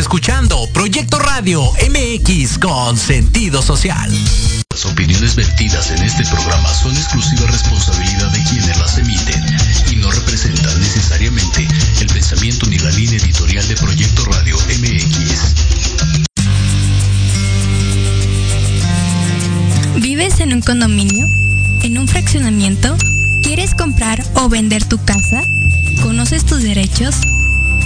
escuchando Proyecto Radio MX con sentido social. Las opiniones vertidas en este programa son exclusiva responsabilidad de quienes las emiten y no representan necesariamente el pensamiento ni la línea editorial de Proyecto Radio MX. ¿Vives en un condominio? ¿En un fraccionamiento? ¿Quieres comprar o vender tu casa? ¿Conoces tus derechos?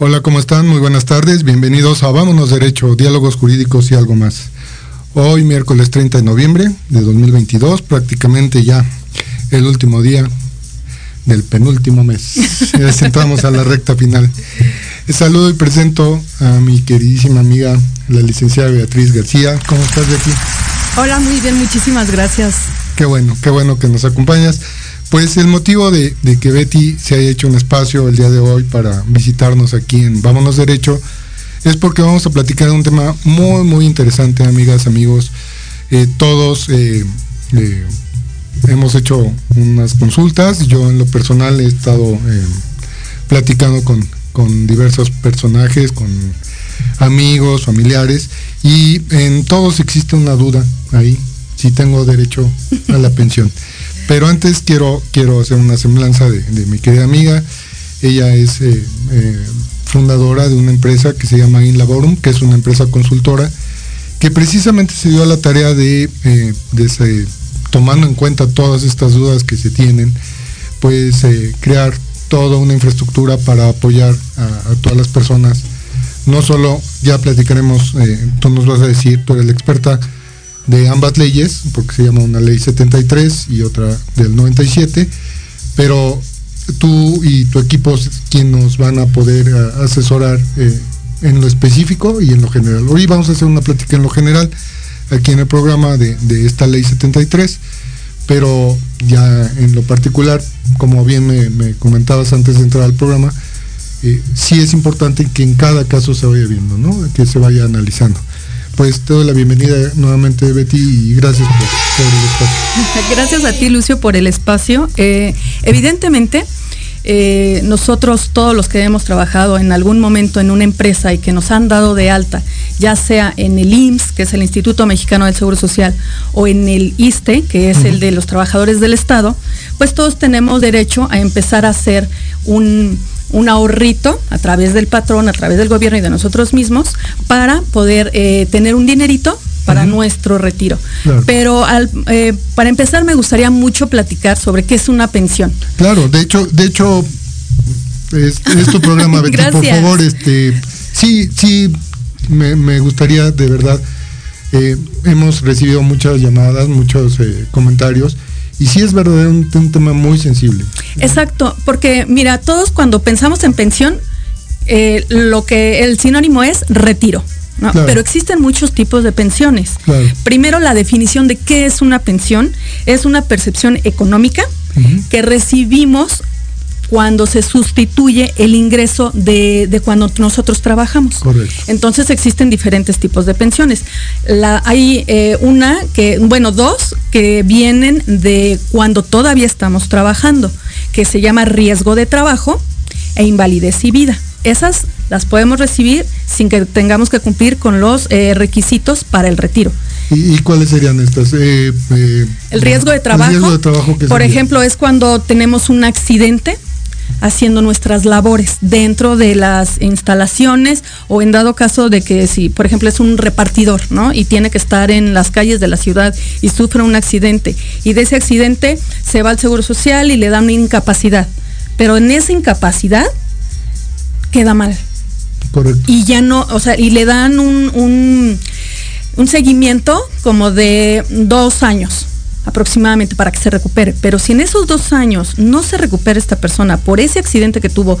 Hola, ¿cómo están? Muy buenas tardes. Bienvenidos a Vámonos Derecho, Diálogos Jurídicos y algo más. Hoy, miércoles 30 de noviembre de 2022, prácticamente ya el último día del penúltimo mes. Ya entramos a la recta final. Saludo y presento a mi queridísima amiga, la licenciada Beatriz García. ¿Cómo estás, Beatriz? Hola, muy bien, muchísimas gracias. Qué bueno, qué bueno que nos acompañas. Pues el motivo de, que Betty se haya hecho un espacio el día de hoy para visitarnos aquí en Vámonos Derecho es porque vamos a platicar de un tema muy, muy interesante, amigas, amigos. Eh, todos eh, eh, hemos hecho unas consultas. Yo en lo personal he estado platicando con, con diversos personajes, con amigos, familiares, y en todos existe una duda ahí, si tengo derecho a la pensión. Pero antes quiero, quiero hacer una semblanza de, mi querida amiga. Ella es eh, eh, fundadora de una empresa que se llama InLaborum, que es una empresa consultora, que precisamente se dio a la tarea de, eh, tomando en cuenta todas estas dudas que se tienen, pues crear toda una infraestructura para apoyar a, todas las personas. No solo, ya platicaremos, tú nos vas a decir, tú eres la experta, de ambas leyes, porque se llama una ley 73 y otra del 97, pero tú y tu equipo quien nos van a poder eh, asesorar eh, en lo específico y en lo general. Hoy vamos a hacer una plática en lo general aquí en el programa de, esta ley 73, pero ya en lo particular, como bien me, comentabas antes de entrar al programa, eh, sí es importante que en cada caso se vaya viendo, ¿no? que se vaya analizando pues te doy la bienvenida nuevamente Betty y gracias por, el espacio. Gracias a ti Lucio por el espacio. Eh, evidentemente, eh, nosotros todos los que hemos trabajado en algún momento en una empresa y que nos han dado de alta, ya sea en el IMSS, que es el Instituto Mexicano del Seguro Social, o en el ISTE, que es el de los trabajadores del Estado, pues todos tenemos derecho a empezar a hacer un un ahorrito a través del patrón, a través del gobierno y de nosotros mismos para poder eh, tener un dinerito para nuestro retiro. Pero eh, para empezar me gustaría mucho platicar sobre qué es una pensión. Claro, de hecho, de hecho, es, tu programa, Betty, por favor, este, sí, sí, me, gustaría de verdad. Eh, hemos recibido muchas llamadas, muchos comentarios y sí es verdad un, tema muy sensible. Exacto, porque mira, todos cuando pensamos en pensión, eh, lo que el sinónimo es retiro. Pero existen muchos tipos de pensiones. Primero, la definición de qué es una pensión es una percepción económica que recibimos cuando se sustituye el ingreso de, cuando nosotros trabajamos. Correcto. Entonces existen diferentes tipos de pensiones. La, hay eh, una que, bueno, dos que vienen de cuando todavía estamos trabajando, que se llama riesgo de trabajo e invalidez y vida. Esas las podemos recibir sin que tengamos que cumplir con los eh, requisitos para el retiro. ¿Y, cuáles serían estas? Eh, el riesgo de trabajo, riesgo de trabajo por ejemplo, es cuando tenemos un accidente haciendo nuestras labores dentro de las instalaciones o en dado caso de que si, por ejemplo, es un repartidor, ¿no? Y tiene que estar en las calles de la ciudad y sufre un accidente y de ese accidente se va al Seguro Social y le dan una incapacidad. Pero en esa incapacidad queda mal. Correcto. Y ya no, o sea, y le dan un, un, un seguimiento como de dos años aproximadamente para que se recupere. Pero si en esos dos años no se recupera esta persona por ese accidente que tuvo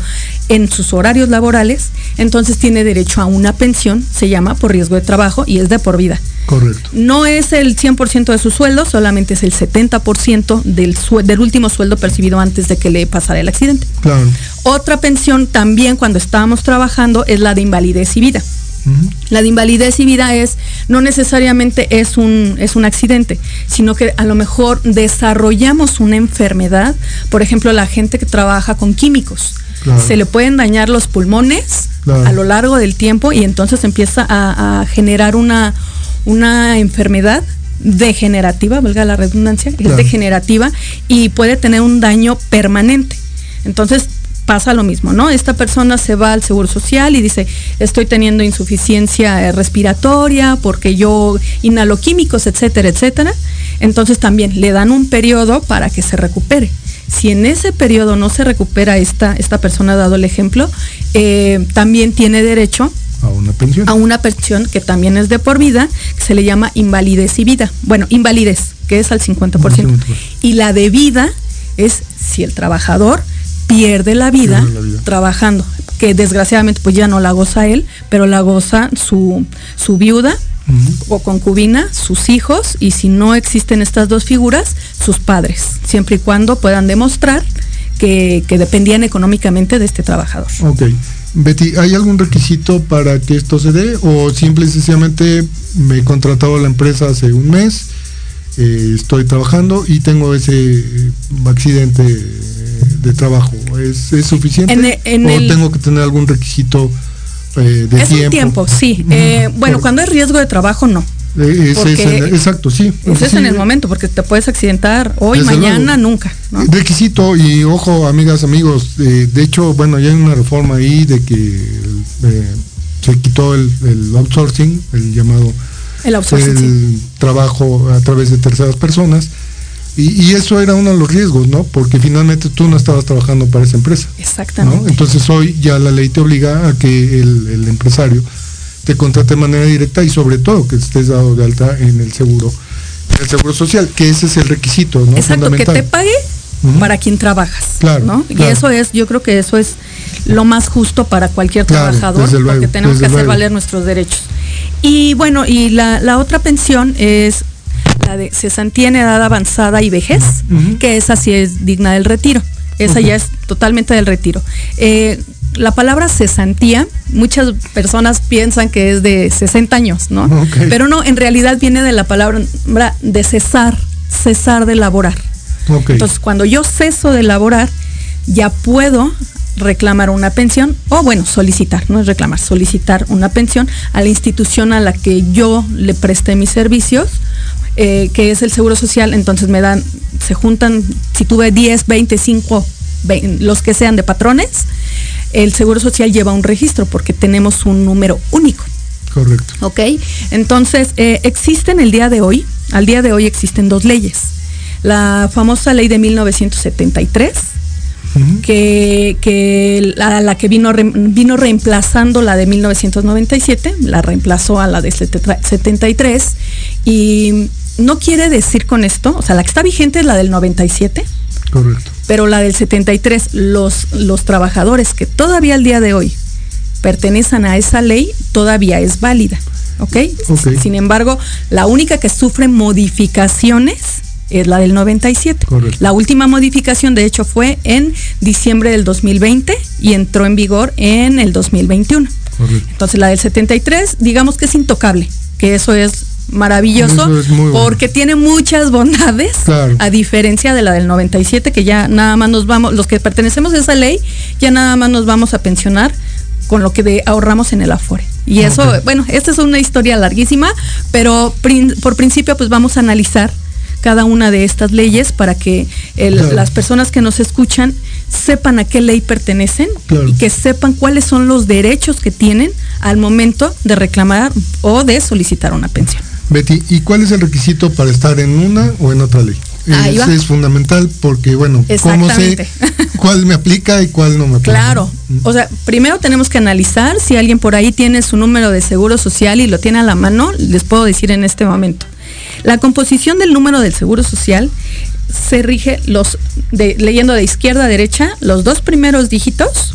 en sus horarios laborales, entonces tiene derecho a una pensión, se llama por riesgo de trabajo y es de por vida. Correcto. No es el 100% de su sueldo, solamente es el 70% del, del último sueldo percibido antes de que le pasara el accidente. Claro. Otra pensión también cuando estábamos trabajando es la de invalidez y vida. La de invalidez y vida es, no necesariamente es un, es un accidente, sino que a lo mejor desarrollamos una enfermedad, por ejemplo, la gente que trabaja con químicos. Se le pueden dañar los pulmones a lo largo del tiempo y entonces empieza a, generar una, una enfermedad degenerativa, valga la redundancia, es degenerativa y puede tener un daño permanente. Entonces, pasa lo mismo, ¿no? Esta persona se va al Seguro Social y dice, estoy teniendo insuficiencia eh, respiratoria porque yo inhalo químicos, etcétera, etcétera. Entonces también le dan un periodo para que se recupere. Si en ese periodo no se recupera esta, esta persona, dado el ejemplo, eh, también tiene derecho a una pensión. A una pensión que también es de por vida, que se le llama invalidez y vida. Bueno, invalidez, que es al 50%. Y la de vida es si el trabajador pierde la vida, trabajando, que desgraciadamente pues ya no la goza él, pero la goza su, su viuda o concubina, sus hijos, y si no existen estas dos figuras, sus padres, siempre y cuando puedan demostrar que, dependían económicamente de este trabajador. Ok. Betty, ¿hay algún requisito para que esto se dé o simple y sencillamente me he contratado la empresa hace un mes, eh, estoy trabajando y tengo ese eh, accidente de trabajo? ¿Es, suficiente? ¿O tengo que tener algún requisito eh, de es tiempo? un tiempo, sí. Eh, bueno, cuando es riesgo de trabajo, no. Eh, exacto, sí. es en el momento, porque te puedes accidentar hoy, mañana, nunca. Requisito, y ojo, amigas, amigos, de hecho, bueno, ya hay una reforma ahí de que se quitó el, outsourcing, el llamado el, outsourcing, el trabajo a través de terceras personas y, eso era uno de los riesgos, ¿no? Porque finalmente tú no estabas trabajando para esa empresa. Exactamente. Entonces hoy ya la ley te obliga a que el, empresario te contrate de manera directa y sobre todo que estés dado de alta en el seguro, en el seguro social, que ese es el requisito, ¿no? Exacto, que te pague para quien trabajas. Claro, ¿no? Y eso es, yo creo que eso es lo más justo para cualquier trabajador, porque tenemos que hacer valer nuestros derechos. Y bueno, y la, la otra pensión es la de cesantía en edad avanzada y vejez, que esa sí es digna del retiro. Esa ya es totalmente del retiro. Eh, la palabra cesantía, muchas personas piensan que es de 60 años, ¿no? Pero no, en realidad viene de la palabra de cesar, cesar de laborar. Entonces, cuando yo ceso de laborar, ya puedo reclamar una pensión o bueno, solicitar, no es reclamar, solicitar una pensión a la institución a la que yo le presté mis servicios eh, que es el Seguro Social, entonces me dan, se juntan, si tuve 10, 20, 5, los que sean de patrones, el Seguro Social lleva un registro porque tenemos un número único. Correcto. ¿Ok? Entonces, eh, existen el día de hoy, al día de hoy existen dos leyes. La famosa ley de 1973, que, la, la, que vino, vino reemplazando la de 1997, la reemplazó a la de 73 y no quiere decir con esto, o sea, la que está vigente es la del 97. Correcto. Pero la del 73, los, los trabajadores que todavía al día de hoy pertenecen a esa ley, todavía es válida. ¿Ok? Sin embargo, la única que sufre modificaciones es la del 97. Correcto. La última modificación, de hecho, fue en diciembre del 2020 y entró en vigor en el 2021. Correcto. Entonces, la del 73, digamos que es intocable, que eso es maravilloso porque tiene muchas bondades a diferencia de la del 97 que ya nada más nos vamos los que pertenecemos a esa ley ya nada más nos vamos a pensionar con lo que ahorramos en el Afore. Y eso, bueno, esta es una historia larguísima, pero por principio pues vamos a analizar cada una de estas leyes para que las personas que nos escuchan sepan a qué ley pertenecen y que sepan cuáles son los derechos que tienen al momento de reclamar o de solicitar una pensión. Betty, ¿y cuál es el requisito para estar en una o en otra ley? Eso es fundamental porque, bueno, ¿cómo sé cuál me aplica y cuál no me aplica? Claro. O sea, primero tenemos que analizar si alguien por ahí tiene su número de seguro social y lo tiene a la mano, les puedo decir en este momento. La composición del número del Seguro Social se rige los de, leyendo de izquierda a derecha, los dos primeros dígitos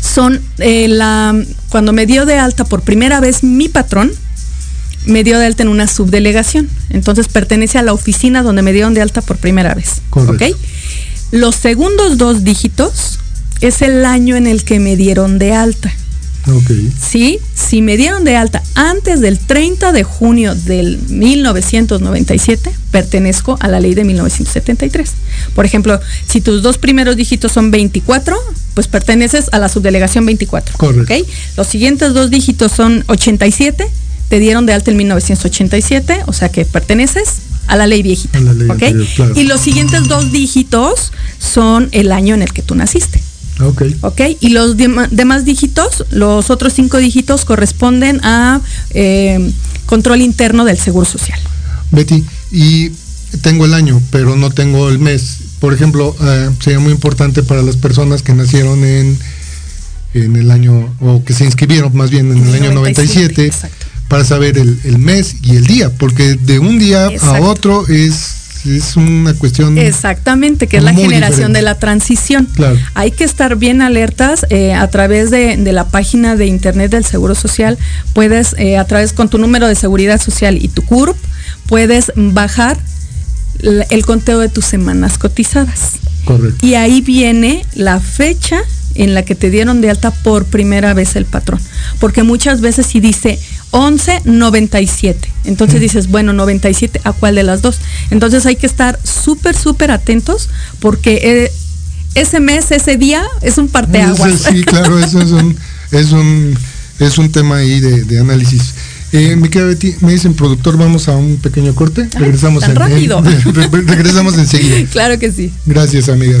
son eh, la cuando me dio de alta por primera vez mi patrón, me dio de alta en una subdelegación. Entonces pertenece a la oficina donde me dieron de alta por primera vez. Correcto. Los segundos dos dígitos es el año en el que me dieron de alta. Okay. Sí, si me dieron de alta antes del 30 de junio del 1997, pertenezco a la ley de 1973. Por ejemplo, si tus dos primeros dígitos son 24, pues perteneces a la subdelegación 24. Correcto. ¿okay? Los siguientes dos dígitos son 87, te dieron de alta en 1987, o sea que perteneces a la ley viejita. La ley ¿okay? anterior, claro. Y los siguientes dos dígitos son el año en el que tú naciste. Ok. ¿Ok? Y los demás dígitos, los otros cinco dígitos corresponden a eh, control interno del Seguro Social. Betty, y tengo el año, pero no tengo el mes. Por ejemplo, eh, sería muy importante para las personas que nacieron en, en el año, o que se inscribieron más bien en el año 97, Exacto. Para saber el, el mes y el día, porque de un día a otro es, es una cuestión... Exactamente, que es la generación diferente. de la transición. Claro. Hay que estar bien alertas eh, a través de, de la página de internet del Seguro Social. Puedes, eh, a través con tu número de seguridad social y tu CURP, puedes bajar el conteo de tus semanas cotizadas. Correcto. Y ahí viene la fecha en la que te dieron de alta por primera vez el patrón. Porque muchas veces si dice 1197, entonces dices, bueno, 97, ¿a cuál de las dos? Entonces hay que estar súper, súper atentos porque eh, ese mes, ese día es un parteaguas. Eso sí, claro, eso es un, es un, es un tema ahí de, de análisis. Eh, mi querida Betty, me dicen productor, vamos a un pequeño corte. Ay, regresamos en- en- rápido. re- regresamos enseguida. claro que sí. Gracias, amiga.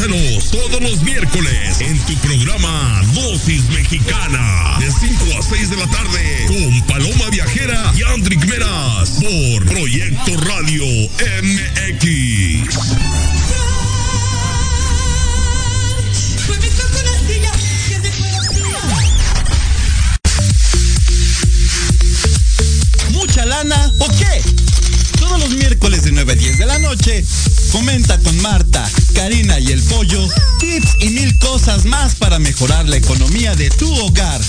Escúchanos todos los miércoles en tu programa Dosis Mexicana de 5 a 6 de la tarde con Paloma Viajera y Andrick Meras por Proyecto Radio MX. ¿Mucha lana o qué? Todos los miércoles de 9 a 10 de la noche, comenta con Marta, Karina y el Pollo tips y mil cosas más para mejorar la economía de tu hogar.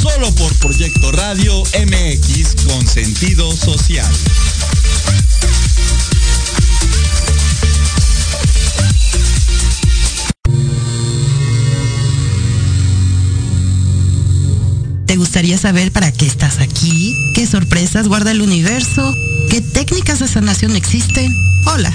Solo por Proyecto Radio MX con sentido social. ¿Te gustaría saber para qué estás aquí? ¿Qué sorpresas guarda el universo? ¿Qué técnicas de sanación existen? Hola,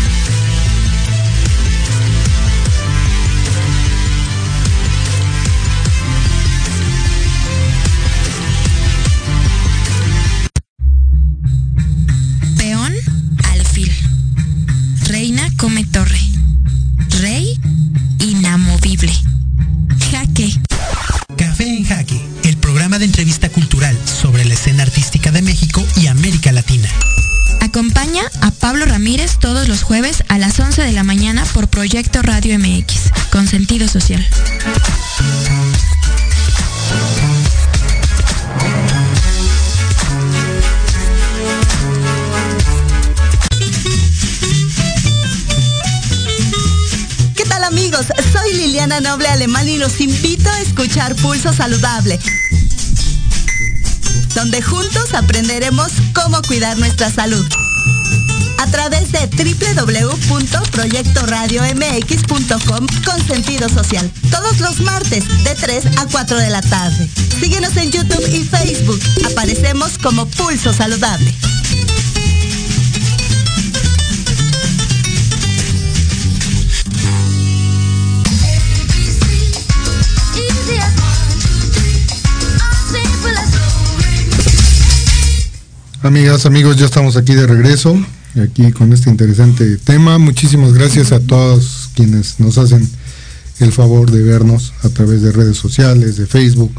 Proyecto Radio MX, con sentido social. ¿Qué tal amigos? Soy Liliana Noble Alemán y los invito a escuchar Pulso Saludable, donde juntos aprenderemos cómo cuidar nuestra salud través de www.proyectoradiomx.com con sentido social. Todos los martes de 3 a 4 de la tarde. Síguenos en YouTube y Facebook. Aparecemos como Pulso Saludable. Amigas, amigos, ya estamos aquí de regreso aquí con este interesante tema. Muchísimas gracias a todos quienes nos hacen el favor de vernos a través de redes sociales, de Facebook,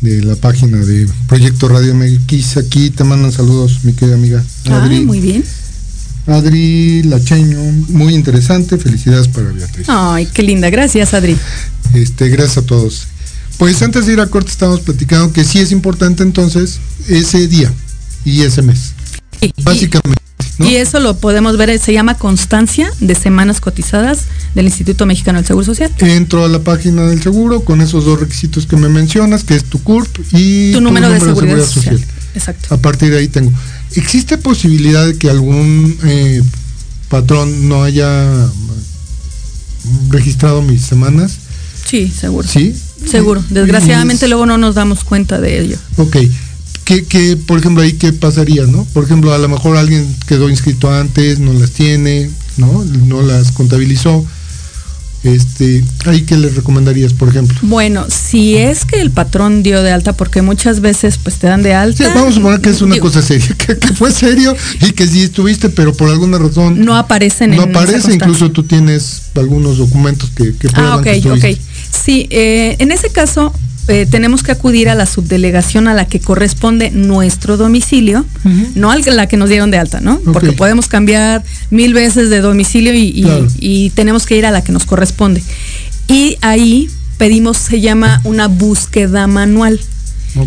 de la página de Proyecto Radio MX. Aquí te mandan saludos, mi querida amiga Adri. muy bien. Adri Lacheño, muy interesante. Felicidades para Beatriz. Ay, qué linda. Gracias, Adri. Este, gracias a todos. Pues antes de ir a corte estamos platicando que sí es importante entonces ese día y ese mes. Básicamente. Y eso lo podemos ver, se llama constancia de semanas cotizadas del Instituto Mexicano del Seguro Social. Entro a la página del seguro con esos dos requisitos que me mencionas, que es tu CURP y tu, número, de, seguridad social. Exacto. A partir de ahí tengo. ¿Existe posibilidad de que algún eh, patrón no haya registrado mis semanas? Sí, seguro. ¿Sí? Seguro. Desgraciadamente luego no nos damos cuenta de ello. Ok. ¿Qué, por ejemplo, ahí qué pasaría, no? Por ejemplo, a lo mejor alguien quedó inscrito antes, no las tiene, ¿no? No las contabilizó. Este, ¿ahí qué le recomendarías, por ejemplo? Bueno, si es que el patrón dio de alta, porque muchas veces pues te dan de alta. Sí, vamos a suponer que es una cosa seria, que, fue serio y que sí estuviste, pero por alguna razón no aparecen no aparece, incluso tú tienes algunos documentos que, que Ah, ok, ok. Sí, eh, en ese caso eh, tenemos que acudir a la subdelegación a la que corresponde nuestro domicilio, no a la que nos dieron de alta, ¿no? Porque podemos cambiar mil veces de domicilio y, tenemos que ir a la que nos corresponde. Y ahí pedimos, se llama una búsqueda manual.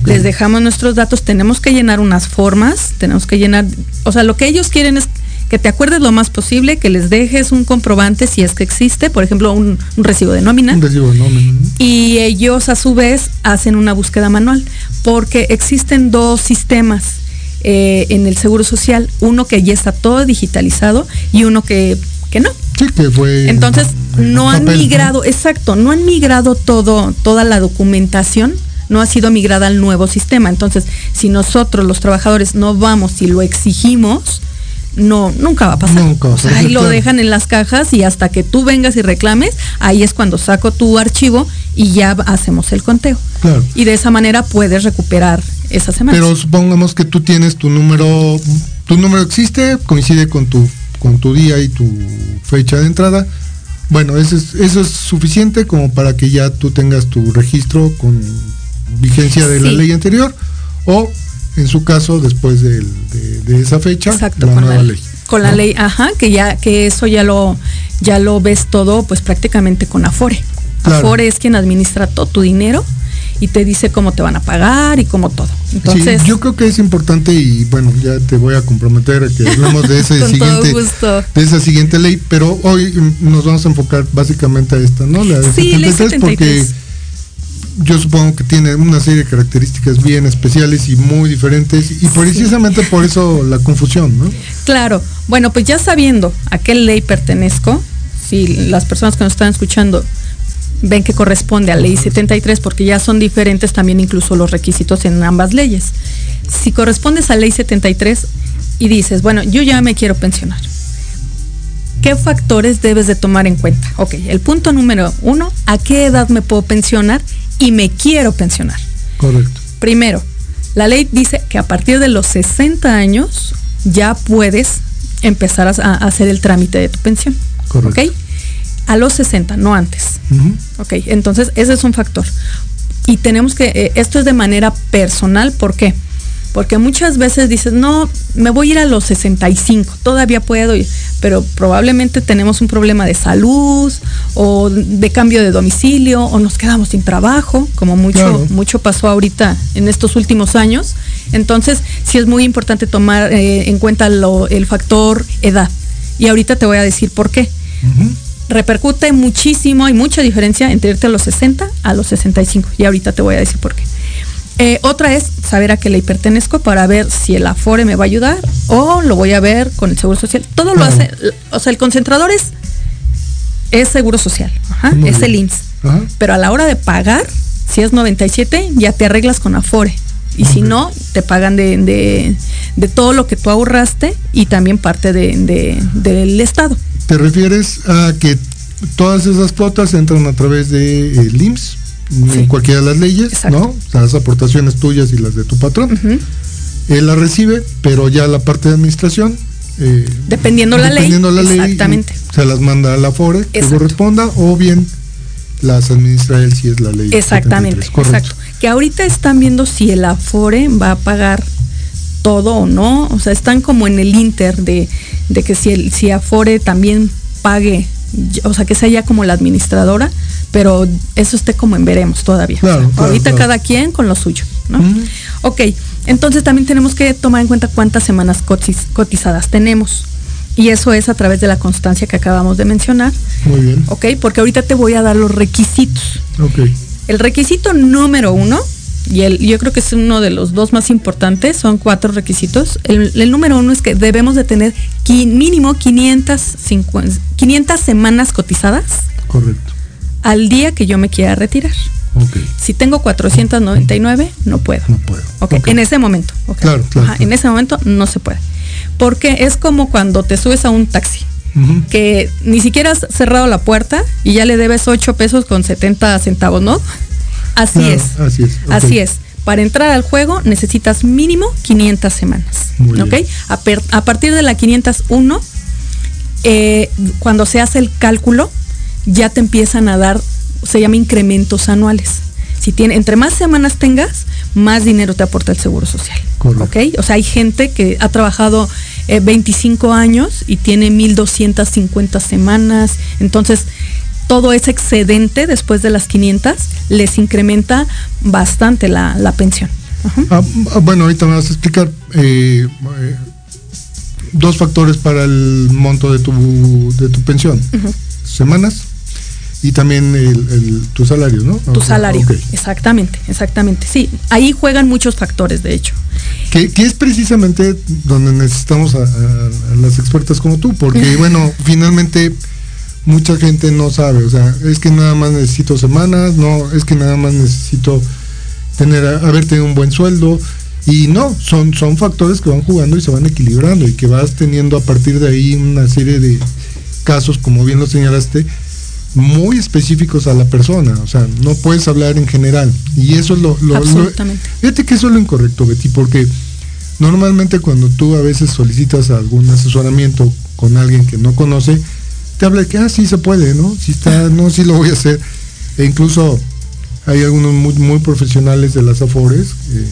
Les dejamos nuestros datos, tenemos que llenar unas formas, tenemos que llenar, o sea, lo que ellos quieren es que te acuerdes lo más posible, que les dejes un comprobante si es que existe, por ejemplo, un, recibo de nómina. Un recibo de nómina. Y ellos a su vez hacen una búsqueda manual, porque existen dos sistemas. Eh, en el Seguro Social, uno que ya está todo digitalizado y uno que, que no. Sí, que fue. Entonces, no han migrado, exacto, no han migrado todo, toda la documentación no ha sido migrada al nuevo sistema. Entonces, si nosotros los trabajadores no vamos y lo exigimos, no, nunca va a pasar. Nunca. ahí lo dejan en las cajas y hasta que tú vengas y reclames, ahí es cuando saco tu archivo y ya hacemos el conteo. Claro. Y de esa manera puedes recuperar esa semana. Pero supongamos que tú tienes tu número, tu número existe, coincide con tu, con tu día y tu fecha de entrada. Bueno, eso es, eso es suficiente como para que ya tú tengas tu registro con vigencia de la ley anterior o en su caso después de, esa fecha Exacto, con la, ley. Con la ley, ajá, que ya que eso ya lo ya lo ves todo pues prácticamente con Afore. Afore es quien administra todo tu dinero y te dice cómo te van a pagar y cómo todo. Entonces, yo creo que es importante y bueno, ya te voy a comprometer a que hablemos de ese siguiente de esa siguiente ley, pero hoy nos vamos a enfocar básicamente a esta, ¿no? La de sí, 73, porque yo supongo que tiene una serie de características bien especiales y muy diferentes y precisamente por eso la confusión, ¿no? Claro, bueno, pues ya sabiendo a qué ley pertenezco, si las personas que nos están escuchando ven que corresponde a ley 73 porque ya son diferentes también incluso los requisitos en ambas leyes. Si correspondes a ley 73 y dices, bueno, yo ya me quiero pensionar. ¿Qué factores debes de tomar en cuenta? Ok, el punto número uno, ¿a qué edad me puedo pensionar y me quiero pensionar. Correcto. Primero, la ley dice que a partir de los 60 años ya puedes empezar a, hacer el trámite de tu pensión. Correcto. ¿Ok? A los 60, no antes. Ok, entonces ese es un factor. Y tenemos que, eh, esto es de manera personal, ¿por qué? Porque muchas veces dices, no, me voy a ir a los 65, todavía puedo ir, pero probablemente tenemos un problema de salud o de cambio de domicilio o nos quedamos sin trabajo, como mucho, mucho pasó ahorita en estos últimos años. Entonces, sí es muy importante tomar eh, en cuenta el factor edad. Y ahorita te voy a decir por qué. Repercute muchísimo, hay mucha diferencia entre irte a los 60 a los 65. Y ahorita te voy a decir por qué. Eh, otra es saber a qué ley pertenezco para ver si el Afore me va a ayudar o lo voy a ver con el Seguro Social. Todo lo hace, o sea, el concentrador es, es Seguro Social, es el IMSS. Pero a la hora de pagar, si es 97, ya te arreglas con Afore. Y si no, te pagan de, todo lo que tú ahorraste y también parte del Estado. ¿Te refieres a que todas esas cuotas entran a través de el IMSS? En cualquiera de las leyes, ¿no? O sea, las aportaciones tuyas y las de tu patrón. Él la recibe, pero ya la parte de administración. eh, Dependiendo la ley. dependiendo la ley, Exactamente. Se las manda a la FORE que Exacto. corresponda o bien las administra él si es la ley. Exactamente, 73, correcto. exacto. Que ahorita están viendo si el Afore va a pagar todo o no. O sea, están como en el inter de, de que si el si Afore también pague, o sea, que sea ya como la administradora, pero eso esté como en veremos todavía. Claro, O sea, claro, ahorita claro. cada quien con lo suyo, ¿no? Ok, entonces también tenemos que tomar en cuenta cuántas semanas cotiz- cotizadas tenemos. Y eso es a través de la constancia que acabamos de mencionar, Muy bien. ¿ok? Porque ahorita te voy a dar los requisitos. Ok. El requisito número uno, y el, yo creo que es uno de los dos más importantes, son cuatro requisitos. El, el número uno es que debemos de tener mínimo 550 500 semanas cotizadas Correcto. al día que yo me quiera retirar. Ok. Si tengo 499, no puedo. No puedo. Ok, Ok. en ese momento. Claro, claro, Ajá, claro. En ese momento no se puede. Porque es como cuando te subes a un taxi, que ni siquiera has cerrado la puerta y ya le debes 8 pesos con 70 centavos, ¿no? Así Claro, es. Así es. Así es. Para entrar al juego necesitas mínimo 500 semanas. Muy ¿Ok? bien. A, per- a partir de la 501, eh, cuando se hace el cálculo, ya te empiezan a dar, se llama incrementos anuales. Si tiene, entre más semanas tengas, más dinero te aporta el seguro social. Correcto. ¿Ok? O sea, hay gente que ha trabajado eh, 25 años y tiene 1250 semanas. Entonces, todo ese excedente después de las 500 les incrementa bastante la, la pensión. Ajá. Ah, ah, bueno, ahorita me vas a explicar eh, eh, dos factores para el monto de tu, de tu pensión. Semanas y también el, el- tu salario, ¿no? Tu Ok, salario. Exactamente, exactamente. Sí, ahí juegan muchos factores, de hecho. Que, que es precisamente donde necesitamos a, a- a las expertas como tú, porque bueno, finalmente mucha gente no sabe, o sea, es que nada más necesito semanas, no, es que nada más necesito tener, haber tenido un buen sueldo, y no, son, son factores que van jugando y se van equilibrando y que vas teniendo a partir de ahí una serie de casos, como bien lo señalaste, muy específicos a la persona, o sea, no puedes hablar en general, y eso es lo, lo- lo, Absolutamente. Fíjate que eso es lo incorrecto, Betty, porque normalmente cuando tú a veces solicitas algún asesoramiento con alguien que no conoce, te habla de que, ah, sí se puede, ¿no? Si está, no, sí lo voy a hacer. E incluso hay algunos muy, muy profesionales de las Afores, eh,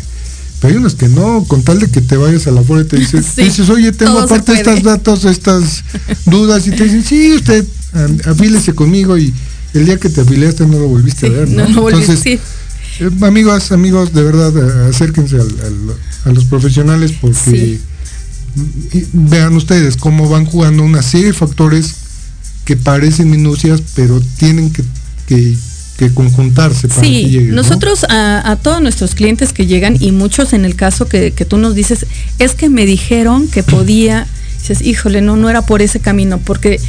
pero hay unos que no, con tal de que te vayas a la Afore, te dices, Sí, dices, oye, tengo aparte puede". estos datos, estas dudas, y te dicen, sí, usted, afílese conmigo, y el día que te afiliaste no lo volviste Sí, a ver, ¿no? no, no volví- Entonces, sí. eh, amigos, amigos, de verdad, eh, acérquense al- al- a los profesionales porque vean ustedes cómo van jugando una serie de factores que parecen minucias, pero tienen que, que- que conjuntarse para que Sí, lleguen. ¿no? nosotros a, a todos nuestros clientes que llegan y muchos en el caso que, que tú nos dices, es que me dijeron que podía, dices, híjole, no, no era por ese camino, porque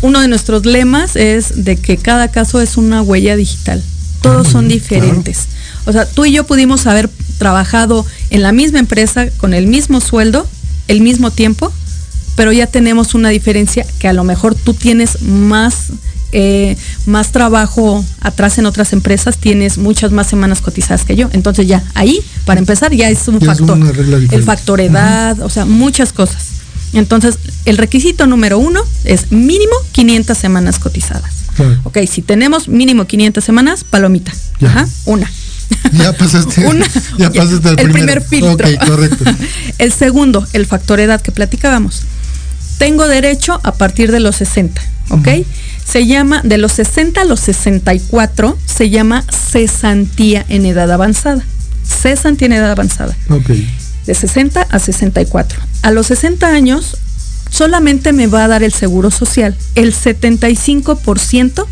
uno de nuestros lemas es de que cada caso es una huella digital, todos son diferentes. O sea, tú y yo pudimos haber trabajado en la misma empresa con el mismo sueldo, el mismo tiempo, pero ya tenemos una diferencia que a lo mejor tú tienes más, eh, más trabajo atrás en otras empresas, tienes muchas más semanas cotizadas que yo. Entonces ya ahí, para empezar, ya es un Ya factor. el factor edad, o sea, muchas cosas. Entonces, el requisito número uno es mínimo 500 semanas cotizadas. Claro. Ok, si tenemos mínimo 500 semanas, palomita. Ya. Ajá, una. Ya pasaste, Una- ya pasaste el, el primer filtro. Ok, correcto. el segundo, el factor edad que platicábamos. Tengo derecho a partir de los 60, ¿ok? Se llama, de los 60 a los 64, se llama cesantía en edad avanzada. Cesantía en edad avanzada. Ok, De 60 a 64. A los 60 años, solamente me va a dar el seguro social el 75%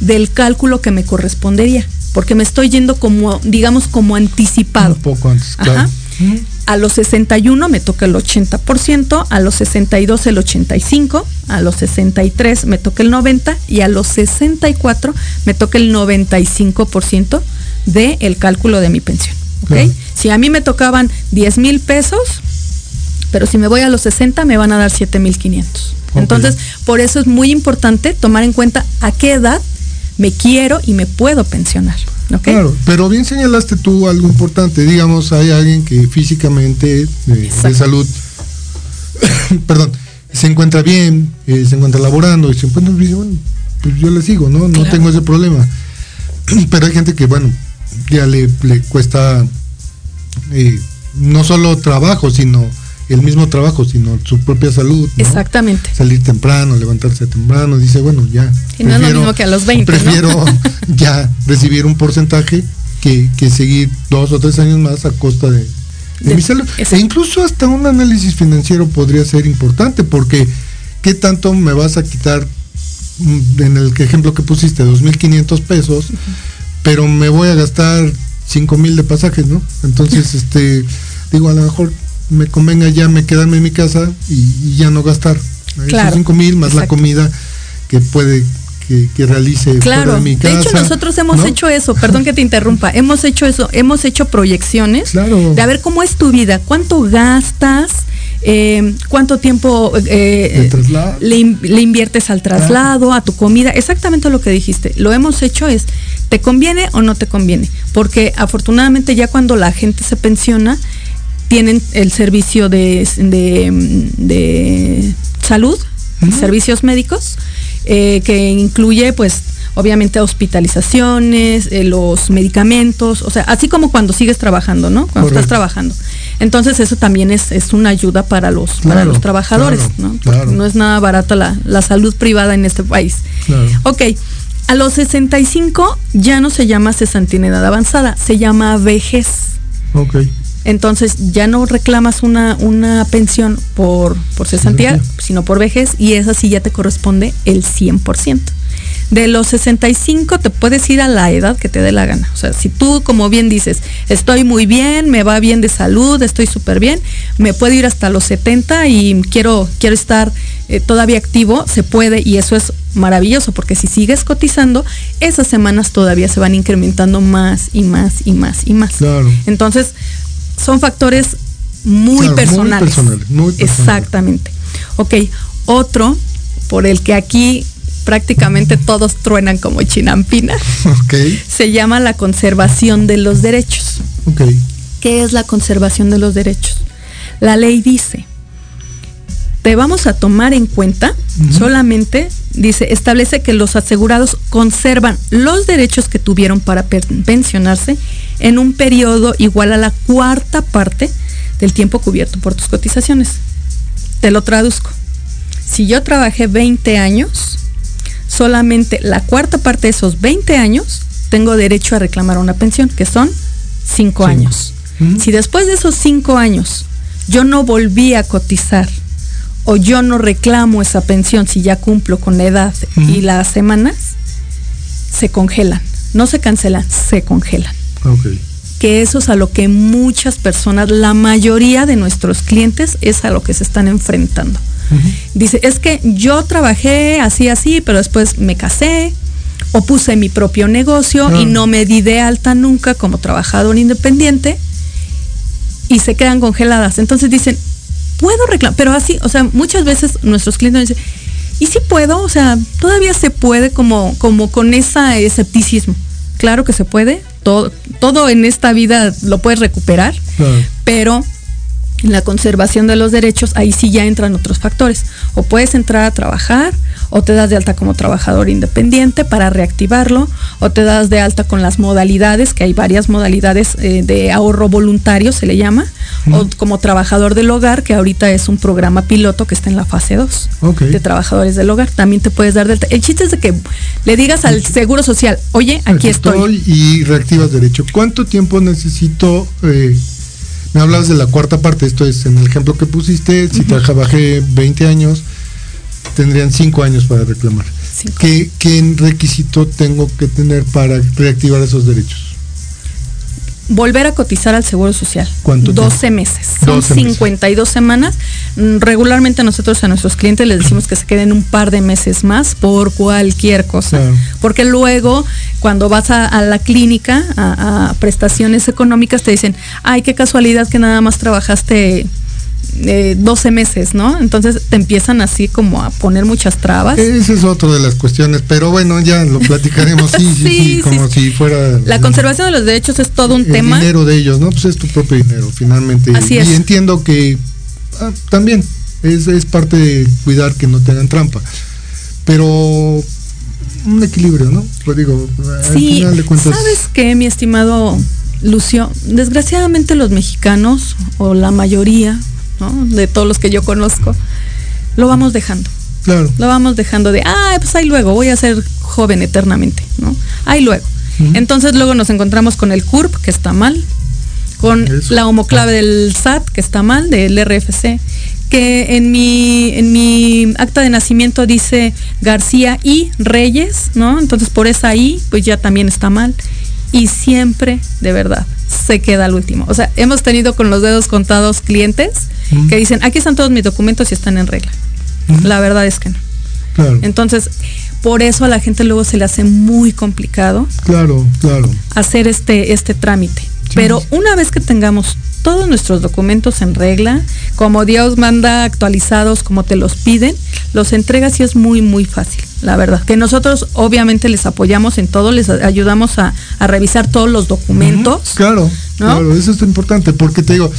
del cálculo que me correspondería, porque me estoy yendo como, digamos, como anticipado. un poco antes, Ajá. claro. Mm, A los 61 me toca el 80%, a los 62 el 85%, a los 63 me toca el 90% y a los 64 me toca el 95% del el cálculo de mi pensión. ¿ok? Claro. Si a mí me tocaban 10 mil pesos, pero si me voy a los 60 me van a dar 7 mil 500. Ok. Entonces, por eso es muy importante tomar en cuenta a qué edad me quiero y me puedo pensionar. Claro, pero bien señalaste tú algo importante. Digamos, hay alguien que físicamente, eh, de salud, perdón, se encuentra bien, eh, se encuentra laborando y se encuentra bien, bueno, pues yo le sigo, ¿no? No Claro. tengo ese problema. Pero hay gente que, bueno, ya le, le cuesta eh, no solo trabajo, sino el mismo trabajo, sino su propia salud. ¿no? Exactamente. Salir temprano, levantarse temprano, dice, bueno, ya. Y no es lo mismo que a los 20, ¿no? Prefiero ya recibir un porcentaje que, que seguir dos o tres años más a costa de, de De- mi salud. exacto. E incluso hasta un análisis financiero podría ser importante, porque ¿qué tanto me vas a quitar mm, en el ejemplo que pusiste, 2.500 pesos, pero me voy a gastar 5.000 de pasajes, ¿no? Entonces, este, digo, a lo mejor me convenga ya me quedarme en mi casa y, y ya no gastar Claro, esos 5.000 más la comida que puede que, que realice fuera Claro, de mi de casa. hecho nosotros hemos ¿no? hecho eso, perdón que te interrumpa, hemos hecho eso, hemos hecho proyecciones Claro. de a ver cómo es tu vida, cuánto gastas, eh, cuánto tiempo eh, De traslado. le, in- le inviertes al traslado, a tu comida, exactamente lo que dijiste. Lo hemos hecho es, ¿te conviene o no te conviene? Porque afortunadamente ya cuando la gente se pensiona, tienen el servicio de, de- de salud, servicios médicos, eh, que incluye pues obviamente hospitalizaciones, eh, los medicamentos, o sea, así como cuando sigues trabajando, ¿no? Cuando estás trabajando. Entonces eso también es, es una ayuda para los, para los trabajadores, claro, ¿no? Claro. no es nada barata la, la salud privada en este país. Claro. Ok, a los 65 ya no se llama edad avanzada, se llama vejez. Ok. Entonces ya no reclamas una, una pensión por, por cesantía, sino por vejez y esa sí ya te corresponde el 100%. De los 65 te puedes ir a la edad que te dé la gana. O sea, si tú, como bien dices, estoy muy bien, me va bien de salud, estoy súper bien, me puedo ir hasta los 70 y quiero, quiero estar eh, todavía activo, se puede y eso es maravilloso porque si sigues cotizando, esas semanas todavía se van incrementando más y más y más y más. Claro. Entonces, son factores muy Claro, muy personales. personales, muy personales. Exactamente. Ok, otro por el que aquí prácticamente todos truenan como chinampina, Ok. se llama la conservación de los derechos. Ok. ¿Qué es la conservación de los derechos? La ley dice, te vamos a tomar en cuenta solamente, dice, establece que los asegurados conservan los derechos que tuvieron para pensionarse en un periodo igual a la cuarta parte del tiempo cubierto por tus cotizaciones. Te lo traduzco. Si yo trabajé 20 años, solamente la cuarta parte de esos 20 años tengo derecho a reclamar una pensión, que son 5 años. Si después de esos 5 años yo no volví a cotizar o yo no reclamo esa pensión si ya cumplo con la edad y las semanas, se congelan. No se cancelan, se congelan que eso es a lo que muchas personas, la mayoría de nuestros clientes es a lo que se están enfrentando. Dice, es que yo trabajé así, así, pero después me casé o puse mi propio negocio y Ah. no me di de alta nunca como trabajador independiente y se quedan congeladas. Entonces dicen, puedo reclamar, pero así, o sea, muchas veces nuestros clientes dicen, ¿y si puedo? O sea, todavía se puede como, como con ese escepticismo. Claro que se puede, todo, todo en esta vida lo puedes recuperar, Claro. pero en la conservación de los derechos, ahí sí ya entran otros factores. O puedes entrar a trabajar, o te das de alta como trabajador independiente para reactivarlo, o te das de alta con las modalidades, que hay varias modalidades eh, de ahorro voluntario, se le llama, o como trabajador del hogar, que ahorita es un programa piloto que está en la fase 2 Ok. de trabajadores del hogar. También te puedes dar de alta. El chiste es de que le digas al Seguro Social, oye, aquí estoy. y reactivas derecho. ¿Cuánto tiempo necesito? eh, me hablabas de la cuarta parte, esto es en el ejemplo que pusiste, si trabajé 20 años, tendrían 5 años para reclamar. Cinco. ¿Qué, ¿Qué requisito tengo que tener para reactivar esos derechos? volver a cotizar al Seguro Social. ¿Cuánto 12 tiempo? meses. Son 12 meses. 52 semanas. Mm, Regularmente nosotros a nuestros clientes les decimos que se queden un par de meses más por cualquier cosa. Claro. Porque luego, cuando vas a, a la clínica, a, a prestaciones económicas, te dicen, ay, qué casualidad que nada más trabajaste eh, 12 meses, ¿no? Entonces te empiezan así como a poner muchas trabas. Esa es otra de las cuestiones, pero bueno, ya lo platicaremos, sí, sí, sí, Sí, como si fuera... La conservación de los derechos es todo un el tema. dinero de ellos, ¿no? Pues es tu propio dinero, finalmente. Así y es. entiendo que ah, también es, es parte de cuidar que no te hagan trampa. Pero un equilibrio, ¿no? Pues digo, al Sí, final de cuentas. ¿sabes qué, mi estimado Lucio? Desgraciadamente los mexicanos, o la mayoría, ¿no? De todos los que yo conozco, lo vamos dejando. Claro. Lo vamos dejando de, ah, pues ahí luego, voy a ser joven eternamente, ¿no? Ahí luego. Entonces luego nos encontramos con el CURP, que está mal, con Eso. la homoclave del SAT, que está mal, del RFC, que en mi, en mi acta de nacimiento dice García y Reyes, ¿no? Entonces por esa I, pues ya también está mal. Y siempre, de verdad, se queda al último. O sea, hemos tenido con los dedos contados clientes que dicen, aquí están todos mis documentos y están en regla. La verdad es que no. Claro, Entonces, por eso a la gente luego se le hace muy complicado claro, claro. hacer este, este trámite. Pero una vez que tengamos todos nuestros documentos en regla, como Dios manda actualizados, como te los piden, los entregas y es muy, muy fácil, la verdad. Que nosotros obviamente les apoyamos en todo, les ayudamos a, a revisar todos los documentos. Claro, ¿no? claro, eso es importante porque te digo,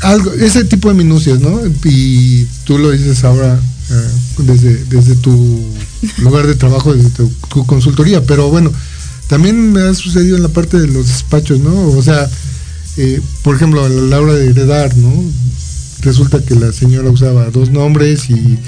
algo, ese tipo de minucias, ¿no? Y tú lo dices ahora eh, desde, desde tu lugar de trabajo, desde tu, tu consultoría, pero bueno, también me ha sucedido en la parte de los despachos, ¿no? O sea, eh, por ejemplo, a la hora de heredar, ¿no? Resulta que la señora usaba dos nombres y,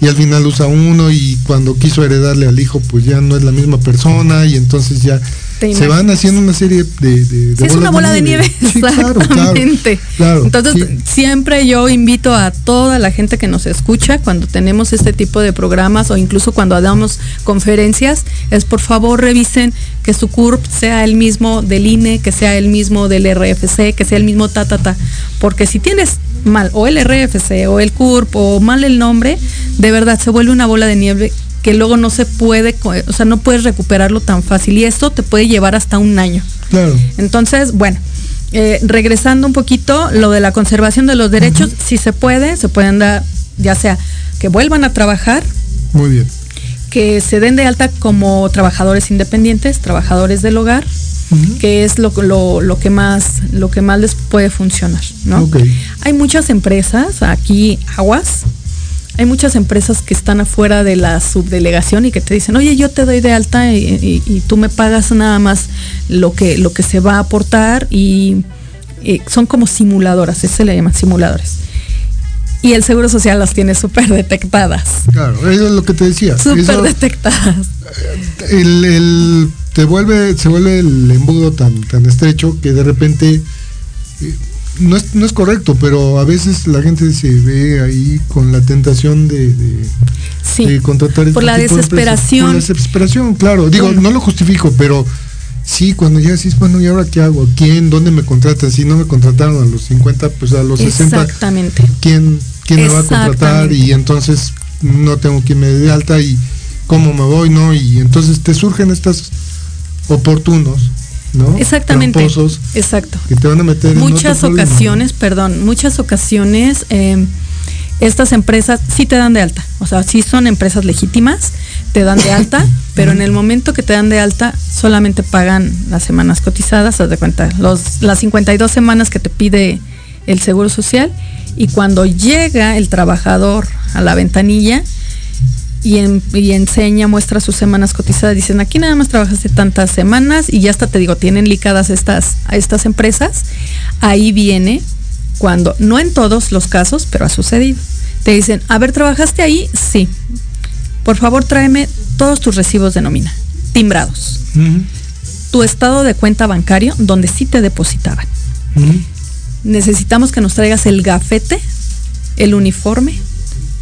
y al final usa uno y cuando quiso heredarle al hijo, pues ya no es la misma persona y entonces ya se van haciendo una serie de... de, de Sí, es una bola de nieve, Sí, claro, claro, exactamente. claro, Entonces, sí. siempre yo invito a toda la gente que nos escucha cuando tenemos este tipo de programas o incluso cuando damos conferencias, es por favor revisen que su CURP sea el mismo del INE, que sea el mismo del RFC, que sea el mismo ta, ta, ta. Porque si tienes mal o el RFC o el CURP o mal el nombre, de verdad se vuelve una bola de nieve que luego no se puede, o sea, no puedes recuperarlo tan fácil y esto te puede llevar hasta un año. Claro. Entonces, bueno, eh, regresando un poquito, lo de la conservación de los derechos, si se puede, se pueden dar, ya sea que vuelvan a trabajar, Muy bien. que se den de alta como trabajadores independientes, trabajadores del hogar, que es lo, lo, lo que más lo que más les puede funcionar, ¿no? Hay muchas empresas, aquí Aguas, hay muchas empresas que están afuera de la subdelegación y que te dicen, oye, yo te doy de alta y, y- y tú me pagas nada más lo que, lo que se va a aportar y, son como simuladoras, se le llaman simuladores. Y el Seguro Social las tiene súper detectadas, Claro, eso es lo que te decía. súper detectadas. el, el- te vuelve, se vuelve el embudo tan, tan estrecho que de repente eh, no es, no es correcto, pero a veces la gente se ve ahí con la tentación de, de- Sí. de contratar Por este la tipo de empresas. desesperación. Por la desesperación, claro. Digo, no lo justifico, pero sí, cuando ya decís, bueno, ¿y ahora qué hago? ¿A ¿Quién? ¿Dónde me contratan? Si no me contrataron a los 50, pues a los 60 Exactamente. quién, quién me va a contratar y entonces no tengo quien me dé alta y cómo me voy, ¿no? Y entonces te surgen estos oportunos, ¿no? Exactamente. Tramposos Exacto. que te van a meter en muchas problema. ocasiones, perdón, muchas ocasiones eh, estas empresas sí te dan de alta, o sea, sí son empresas legítimas, te dan de alta, pero en el momento que te dan de alta solamente pagan las semanas cotizadas, haz de cuenta, los, las 52 semanas que te pide el Seguro Social y cuando llega el trabajador a la ventanilla y, en- y enseña, muestra sus semanas cotizadas, dicen aquí nada más trabajaste tantas semanas y ya hasta te digo, tienen licadas estas, a estas empresas, ahí viene cuando, no en todos los casos, pero ha sucedido. Te dicen, a ver, ¿trabajaste ahí? Sí. Por favor, tráeme todos tus recibos de nómina, timbrados. Tu estado de cuenta bancario, donde sí te depositaban. Necesitamos que nos traigas el gafete, el uniforme,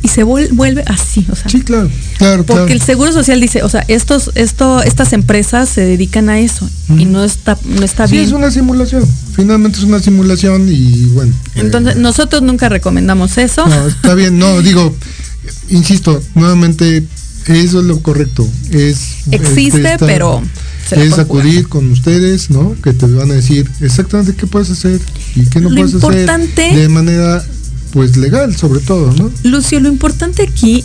y se vuel- vuelve así, o sea. Sí, claro, claro, Porque el. Seguro Social dice, o sea, estos, esto, estas empresas se dedican a eso y no está, no está Sí, bien. es una simulación. Finalmente es una simulación y bueno. eh, Entonces, nosotros nunca recomendamos eso. No, está bien, no, digo, insisto, nuevamente, eso es lo correcto. Es Existe, este, esta- pero es acudir con ustedes, ¿no? Que te van a decir exactamente qué puedes hacer y qué no Lo puedes importante- hacer de manera pues legal sobre todo, ¿no? Lucio, lo importante aquí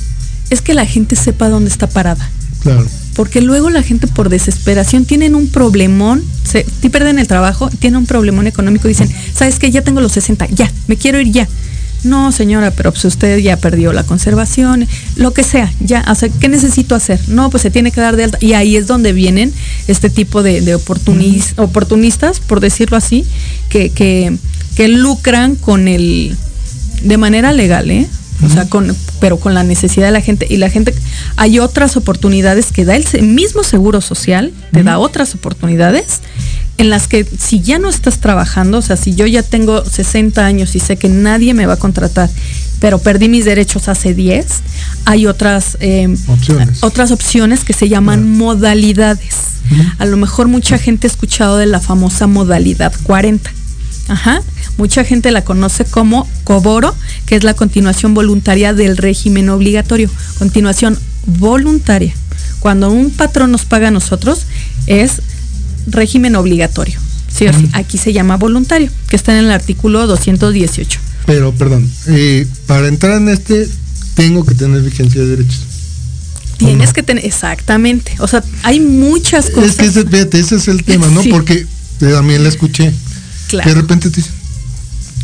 es que la gente sepa dónde está parada. Claro. Porque luego la gente por desesperación tienen un problemón, se te pierden el trabajo, tienen un problemón económico y dicen, ¿sabes qué? Ya tengo los 60, ya, me quiero ir ya. No, señora, pero pues usted ya perdió la conservación, lo que sea, ya, o sea, ¿qué necesito hacer? No, pues se tiene que dar de alta. Y ahí es donde vienen este tipo de, de oportunis- oportunistas, por decirlo así, que, que, que lucran con el, de manera legal, ¿eh? O sea, con, pero con la necesidad de la gente. Y la gente, hay otras oportunidades que da el mismo seguro social, te da otras oportunidades en las que si ya no estás trabajando, o sea, si yo ya tengo 60 años y sé que nadie me va a contratar, pero perdí mis derechos hace 10, hay otras, eh, Opciones. otras opciones que se llaman modalidades. A lo mejor mucha gente ha escuchado de la famosa modalidad 40. Ajá. Mucha gente la conoce como Coboro, que es la continuación voluntaria del régimen obligatorio. Continuación voluntaria. Cuando un patrón nos paga a nosotros, es régimen obligatorio. Sí o sí. Aquí se llama voluntario, que está en el artículo 218. Pero, perdón, eh, para entrar en este tengo que tener vigencia de derechos. Tienes que tener, exactamente. O sea, hay muchas cosas. Es que ese, fíjate, ese es el tema, ¿no? Sí. Porque eh, también la escuché. Claro. De repente te dicen,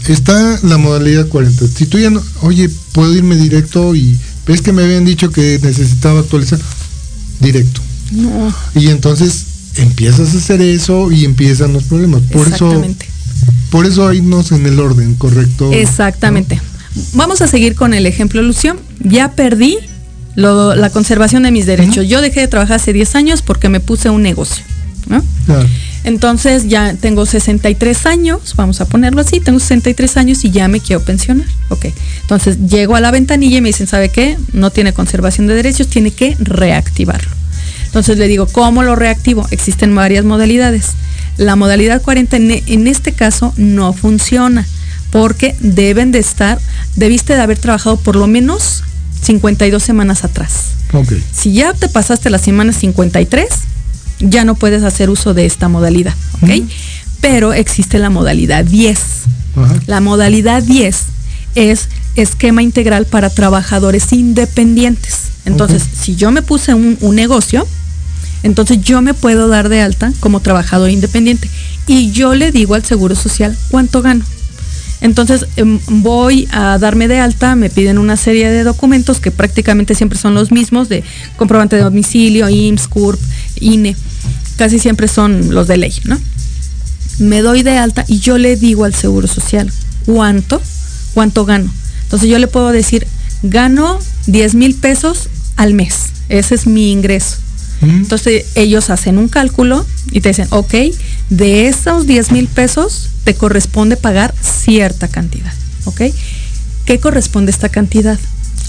está la modalidad 40. Si tú ya no, oye, puedo irme directo y ves que me habían dicho que necesitaba actualizar, directo. No, Y entonces empiezas a hacer eso y empiezan los problemas. Por eso, exactamente. por eso irnos en el orden correcto. Exactamente. Vamos a seguir con el ejemplo, Lucio. Ya perdí lo- la conservación de mis derechos. Yo dejé de trabajar hace 10 años porque me puse un negocio. ¿no? Claro. Entonces ya tengo 63 años, vamos a ponerlo así, tengo 63 años y ya me quiero pensionar. Ok. Entonces llego a la ventanilla y me dicen, ¿sabe qué? No tiene conservación de derechos, tiene que reactivarlo. Entonces le digo, ¿cómo lo reactivo? Existen varias modalidades. La modalidad 40 en, en este caso no funciona porque deben de estar, debiste de haber trabajado por lo menos 52 semanas atrás. Ok. Si ya te pasaste la semana 53, ya no puedes hacer uso de esta modalidad, ¿ok? Pero existe la modalidad 10. Ajá. La modalidad 10 es esquema integral para trabajadores independientes. Entonces, si yo me puse un, un negocio, entonces yo me puedo dar de alta como trabajador independiente y yo le digo al Seguro Social cuánto gano. Entonces em, voy a darme de alta, me piden una serie de documentos que prácticamente siempre son los mismos, de comprobante de domicilio, IMSS, CURP, INE, casi siempre son los de ley, ¿no? Me doy de alta y yo le digo al Seguro Social cuánto, cuánto gano. Entonces yo le puedo decir, gano 10 mil pesos al mes, ese es mi ingreso. Entonces ellos hacen un cálculo y te dicen, ok, de esos 10 mil pesos te corresponde pagar cierta cantidad, ¿ok? ¿Qué corresponde esta cantidad?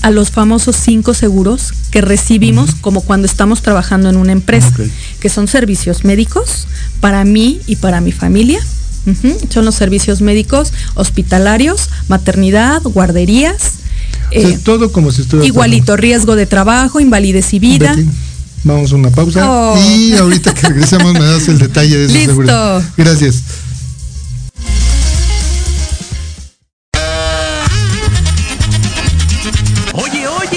A los famosos cinco seguros que recibimos como cuando estamos trabajando en una empresa, que son servicios médicos para mí y para mi familia. Son los servicios médicos hospitalarios, maternidad, guarderías. O sea, eh, todo como si estuviera igualito, riesgo de trabajo, invalidez y vida. Betty, Vamos a una pausa Oh. y ahorita que regresemos me das el detalle de eso Listo. Gracias.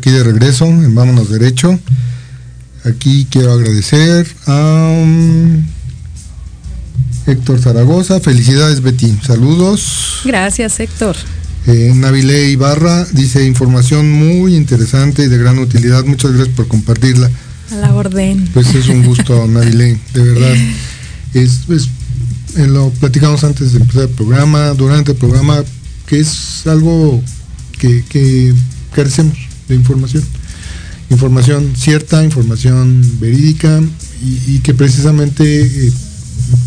Aquí de regreso en Vámonos Derecho. Aquí quiero agradecer a um, Héctor Zaragoza. Felicidades, Betty. Saludos. Gracias, Héctor. Eh, Navilé Ibarra dice información muy interesante y de gran utilidad. Muchas gracias por compartirla. A la orden. Pues es un gusto, Navilé, de verdad. Es, es- eh, lo platicamos antes de empezar el programa, durante el programa, que es algo que, que carecemos de información. Información cierta, información verídica y, y que precisamente eh,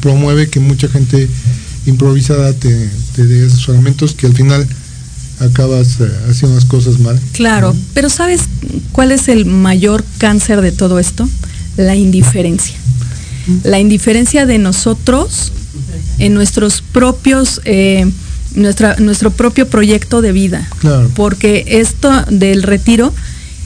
promueve que mucha gente improvisada te, te dé asesoramientos que al final acabas eh, haciendo las cosas mal. Claro, pero ¿sabes cuál es el mayor cáncer de todo esto? La indiferencia. La indiferencia de nosotros en nuestros propios, eh, nuestra, nuestro propio proyecto de vida. Claro. Porque esto del retiro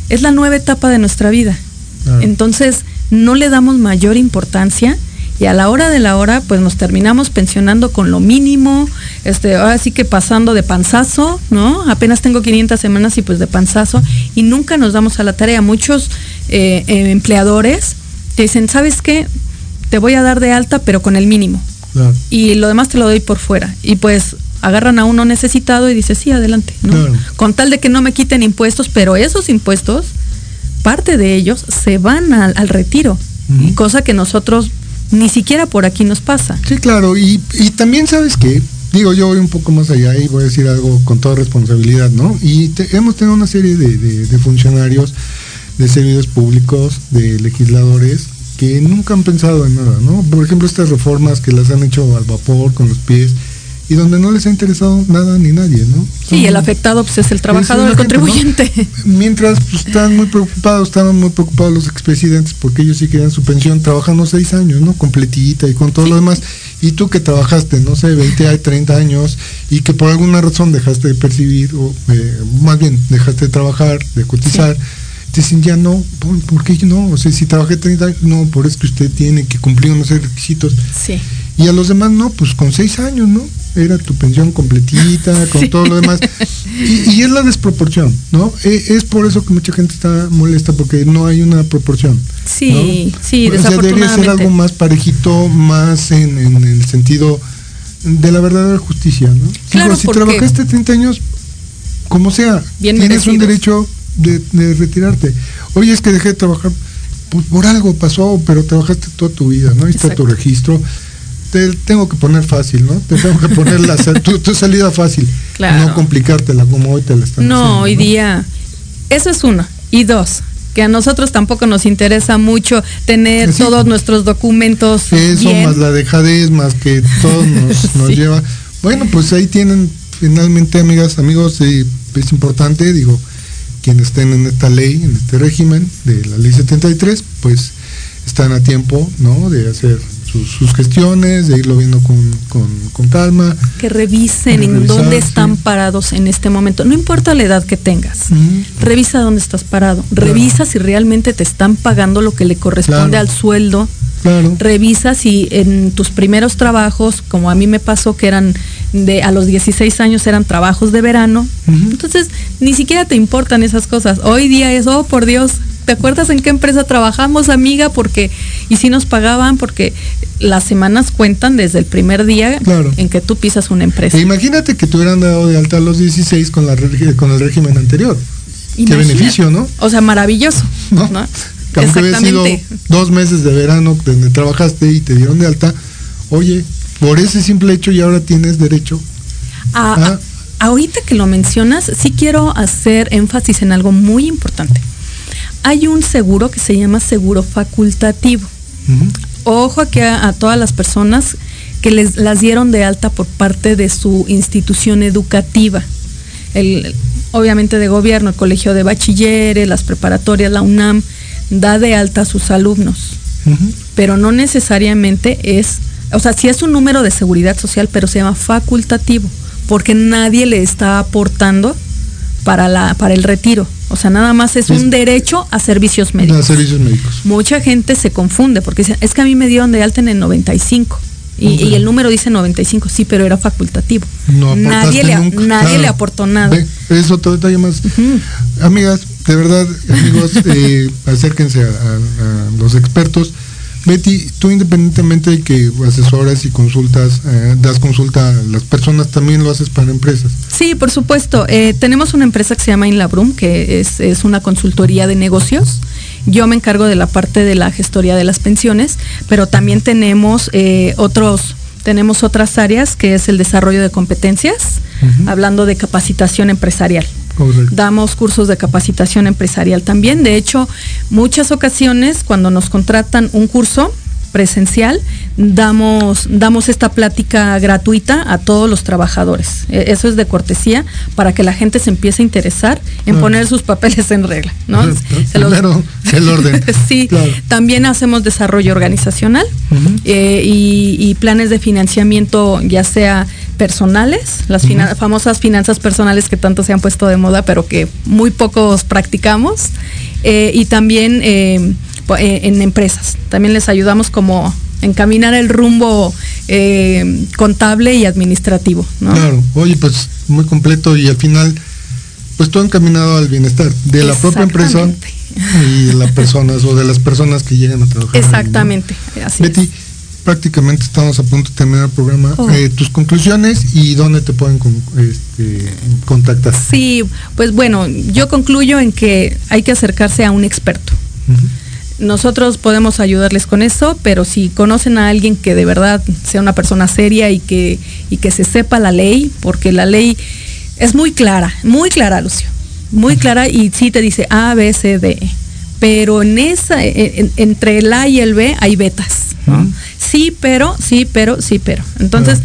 es la nueva etapa de nuestra vida. Claro. Entonces, no le damos mayor importancia y a la hora de la hora, pues nos terminamos pensionando con lo mínimo, este, ahora sí que pasando de panzazo, ¿no? Apenas tengo 500 semanas y pues de panzazo y nunca nos damos a la tarea. Muchos eh, eh, empleadores te dicen, ¿sabes qué? Te voy a dar de alta, pero con el mínimo Claro. y lo demás te lo doy por fuera. Y pues agarran a uno necesitado y dice, sí, adelante. ¿no? Claro. Con tal de que no me quiten impuestos, pero esos impuestos, parte de ellos se van al, al retiro, cosa que nosotros ni siquiera por aquí nos pasa. Sí, claro, y, y también sabes que, digo, yo voy un poco más allá y voy a decir algo con toda responsabilidad, ¿no? Y te- hemos tenido una serie de, de- de funcionarios, de servidores públicos, de legisladores, que nunca han pensado en nada, ¿no? Por ejemplo, estas reformas que las han hecho al vapor, con los pies, y donde no les ha interesado nada ni nadie, ¿no? Sí, el afectado pues es el trabajador, Es el contribuyente. Mientras pues, están muy preocupados, estaban muy preocupados los expresidentes porque ellos sí querían su pensión trabajando seis años, ¿no? Completita y con todo lo demás. Y tú que trabajaste, no sé, 20 a 30 años y que por alguna razón dejaste de percibir, o eh, más bien dejaste de trabajar, de cotizar, te dicen ya no, ¿por, qué no? O sea, si trabajé 30 años, no, por eso que usted tiene que cumplir unos requisitos. Sí. Y a los demás no, pues con seis años, ¿no? Era tu pensión completita, con Sí. todo lo demás. Y, y es la desproporción, ¿no? E- Es por eso que mucha gente está molesta, porque no hay una proporción. Sí, ¿no? sí, O sea, debería ser algo más parejito, más en, en el sentido de la verdadera justicia, ¿no? Claro, Digo, si trabajaste 30 años, como sea, Bien tienes un derecho de, de retirarte. Oye, es que dejé de trabajar, pues por algo pasó, pero trabajaste toda tu vida, ¿no? Ahí está tu registro. Te tengo que poner fácil, ¿no? Te tengo que poner la, tu, tu salida fácil. Claro. No complicártela como hoy te la están No, haciendo, hoy día, eso es uno. Y dos, que a nosotros tampoco nos interesa mucho tener Sí. todos nuestros documentos Eso, bien. más la dejadez, más que todo nos, nos Sí. lleva. Bueno, pues ahí tienen finalmente, amigas, amigos, eh, es importante, digo, quienes estén en esta ley, en este régimen de la ley 73, pues están a tiempo, ¿no? De hacer sus, sus gestiones, de irlo viendo con, con, con calma. que revisen en revisar, dónde están sí. parados en este momento. No importa la edad que tengas. Revisa dónde estás parado. Claro. Revisa si realmente te están pagando lo que le corresponde Claro. al sueldo. Claro. Revisa si en tus primeros trabajos, como a mí me pasó que eran de a los 16 años eran trabajos de verano. Entonces, ni siquiera te importan esas cosas. Hoy día es, oh, por Dios, ¿te acuerdas en qué empresa trabajamos, amiga? Porque y si nos pagaban porque las semanas cuentan desde el primer día Claro. en que tú pisas una empresa. E imagínate que te hubieran dado de alta a los 16 con, la, con el régimen anterior. Qué beneficio, ¿no? O sea, maravilloso. ¿no? ¿no? Que aunque había sido dos meses de verano donde trabajaste y te dieron de alta, oye, por ese simple hecho y ahora tienes derecho. A- Ah. a- ahorita que lo mencionas, sí quiero hacer énfasis en algo muy importante. Hay un seguro que se llama seguro facultativo. Ojo aquí a, a todas las personas que les las dieron de alta por parte de su institución educativa. El, obviamente de gobierno, el colegio de bachilleres, las preparatorias, la UNAM, da de alta a sus alumnos. Pero no necesariamente es, o sea, sí es un número de seguridad social, pero se llama facultativo, porque nadie le está aportando para, la, para el retiro. O sea, nada más es un derecho a servicios médicos. A servicios médicos. Mucha gente se confunde porque dice, es que a mí me dieron de alta en el 95. Y, Ok. y el número dice 95, sí, pero era facultativo. No nadie le, nunca. nadie le aportó nada. Ve, es otro detalle más. Amigas, de verdad, amigos, eh, acérquense a, a- a los expertos. Betty, tú independientemente de que asesoras y consultas, eh, das consulta a las personas, también lo haces para empresas. Sí, por supuesto. Eh, tenemos una empresa que se llama Inlabrum, que es, es una consultoría de negocios. Yo me encargo de la parte de la gestoría de las pensiones, pero también tenemos eh, otros, tenemos otras áreas que es el desarrollo de competencias, hablando de capacitación empresarial. Correcto. Damos cursos de capacitación empresarial también. De hecho, muchas ocasiones cuando nos contratan un curso presencial, damos, damos esta plática gratuita a todos los trabajadores. E- Eso es de cortesía para que la gente se empiece a interesar en Ah. poner sus papeles en regla. ¿no? Se los- Primero, el orden. sí, Claro. también hacemos desarrollo organizacional eh, y, y planes de financiamiento, ya sea personales, las famosas finanzas personales que tanto se han puesto de moda, pero que muy pocos practicamos, eh, y también eh, eh, en empresas. También les ayudamos como encaminar el rumbo eh, contable y administrativo. ¿no? Claro, oye, pues muy completo y al final, pues todo encaminado al bienestar de la propia empresa y las personas o de las personas que llegan a trabajar. ahí, ¿no? Exactamente, así Betty, es. Prácticamente estamos a punto de terminar el programa. Oh. Eh, tus conclusiones y dónde te pueden con- este, contactar. Sí, pues bueno, yo concluyo en que hay que acercarse a un experto. Nosotros podemos ayudarles con eso, pero si conocen a alguien que de verdad sea una persona seria y que, y que se sepa la ley, porque la ley es muy clara, muy clara, Lucio, muy clara y sí te dice A, B, C, D. E. Pero en esa, en- entre el A y el B hay betas. ¿no? Sí, pero, sí, pero, sí, pero. Entonces,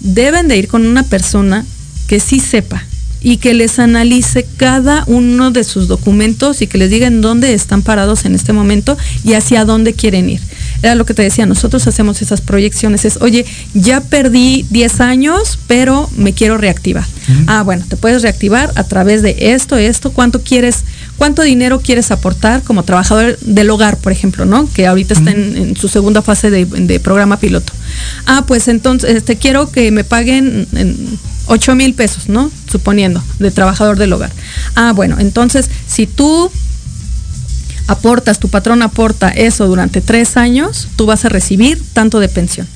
deben de ir con una persona que sí sepa y que les analice cada uno de sus documentos y que les diga en dónde están parados en este momento y hacia dónde quieren ir. Era lo que te decía, nosotros hacemos esas proyecciones, es, oye, ya perdí 10 años, pero me quiero reactivar. Ah, bueno, te puedes reactivar a través de esto, esto, cuánto quieres, cuánto dinero quieres aportar como trabajador del hogar, por ejemplo, ¿no? Que ahorita está en, en su segunda fase de, de programa piloto. Ah, pues entonces, este, quiero que me paguen en 8 mil pesos, ¿no? Suponiendo, de trabajador del hogar. Ah, bueno, entonces, si tú aportas, tu patrón aporta eso durante tres años, tú vas a recibir tanto de pensión.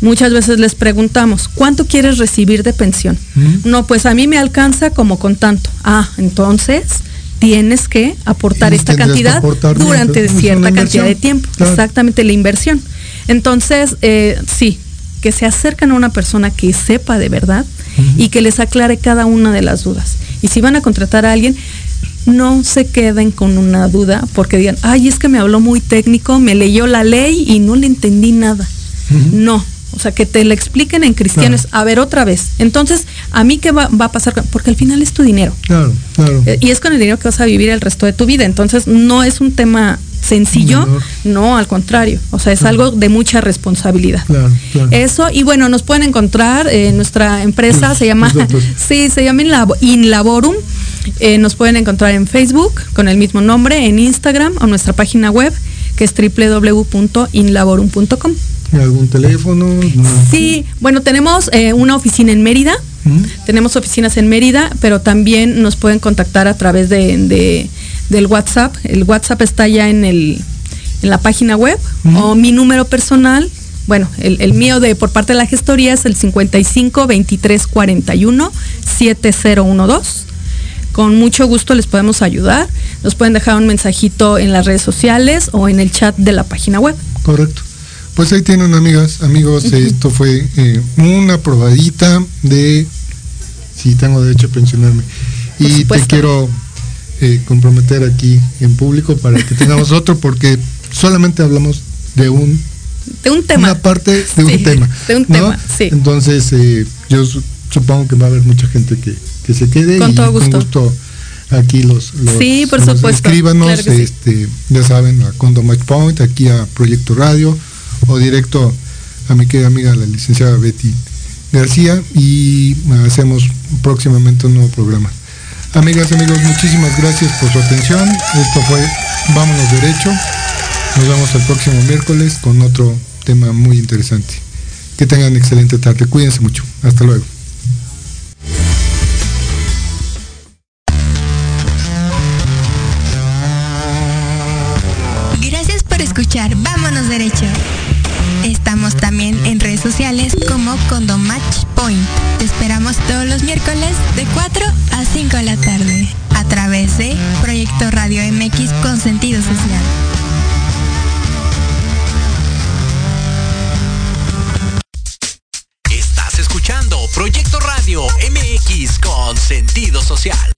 Muchas veces les preguntamos, ¿cuánto quieres recibir de pensión? No, pues a mí me alcanza como con tanto. Ah, entonces tienes que aportar esta cantidad aportar durante cierta una cantidad de tiempo. Claro. Exactamente, la inversión. Entonces, eh, sí, que se acercan a una persona que sepa de verdad y que les aclare cada una de las dudas. Y si van a contratar a alguien, no se queden con una duda porque digan, ay, es que me habló muy técnico, me leyó la ley y no le entendí nada. No, o sea, que te la expliquen en cristianos. A ver, otra vez. Entonces, ¿a mí qué va, va a pasar? Porque al final es tu dinero. Claro, claro. Eh, Y es con el dinero que vas a vivir el resto de tu vida. Entonces, no es un tema sencillo, Menor. no, al contrario. O sea, es algo de mucha responsabilidad. Claro, claro. Eso, y bueno, nos pueden encontrar, eh, nuestra empresa se llama, sí, se llama Inlabo- Inlaborum. Eh, nos pueden encontrar en Facebook con el mismo nombre, en Instagram o nuestra página web que es www.inlaborum.com. ¿Algún teléfono? No. Sí, bueno, tenemos eh, una oficina en Mérida, ¿Mm? tenemos oficinas en Mérida, pero también nos pueden contactar a través de, de- del WhatsApp. El WhatsApp está ya en el en la página web o mi número personal. Bueno, el, el mío de por parte de la gestoría es el 55 23 41 7012. Con mucho gusto les podemos ayudar. Nos pueden dejar un mensajito en las redes sociales o en el chat de la página web. Correcto. Pues ahí tienen amigas, amigos, esto fue eh, una probadita de si tengo derecho a pensionarme. Y te quiero eh, comprometer aquí en público para que tengamos otro porque solamente hablamos de un de un tema. Una parte de un Sí, tema. de un ¿no? tema, sí. Entonces, eh, yo su- supongo que va a haber mucha gente que, que se quede Con y todo gusto. con gusto aquí los, los Sí, por los supuesto, escríbanos, claro sí. este, ya saben, a Condo Match Point, aquí a Proyecto Radio o directo a mi querida amiga la licenciada Betty García y hacemos próximamente un nuevo programa. Amigas amigos, muchísimas gracias por su atención. Esto fue Vámonos Derecho. Nos vemos el próximo miércoles con otro tema muy interesante. Que tengan excelente tarde. Cuídense mucho. Hasta luego. Gracias por escuchar Vámonos Derecho. Estamos también en redes sociales como Condomatch Point. Te esperamos todos los miércoles de 4 a 5 de la tarde a través de Proyecto Radio MX con sentido social. Estás escuchando Proyecto Radio MX con sentido social.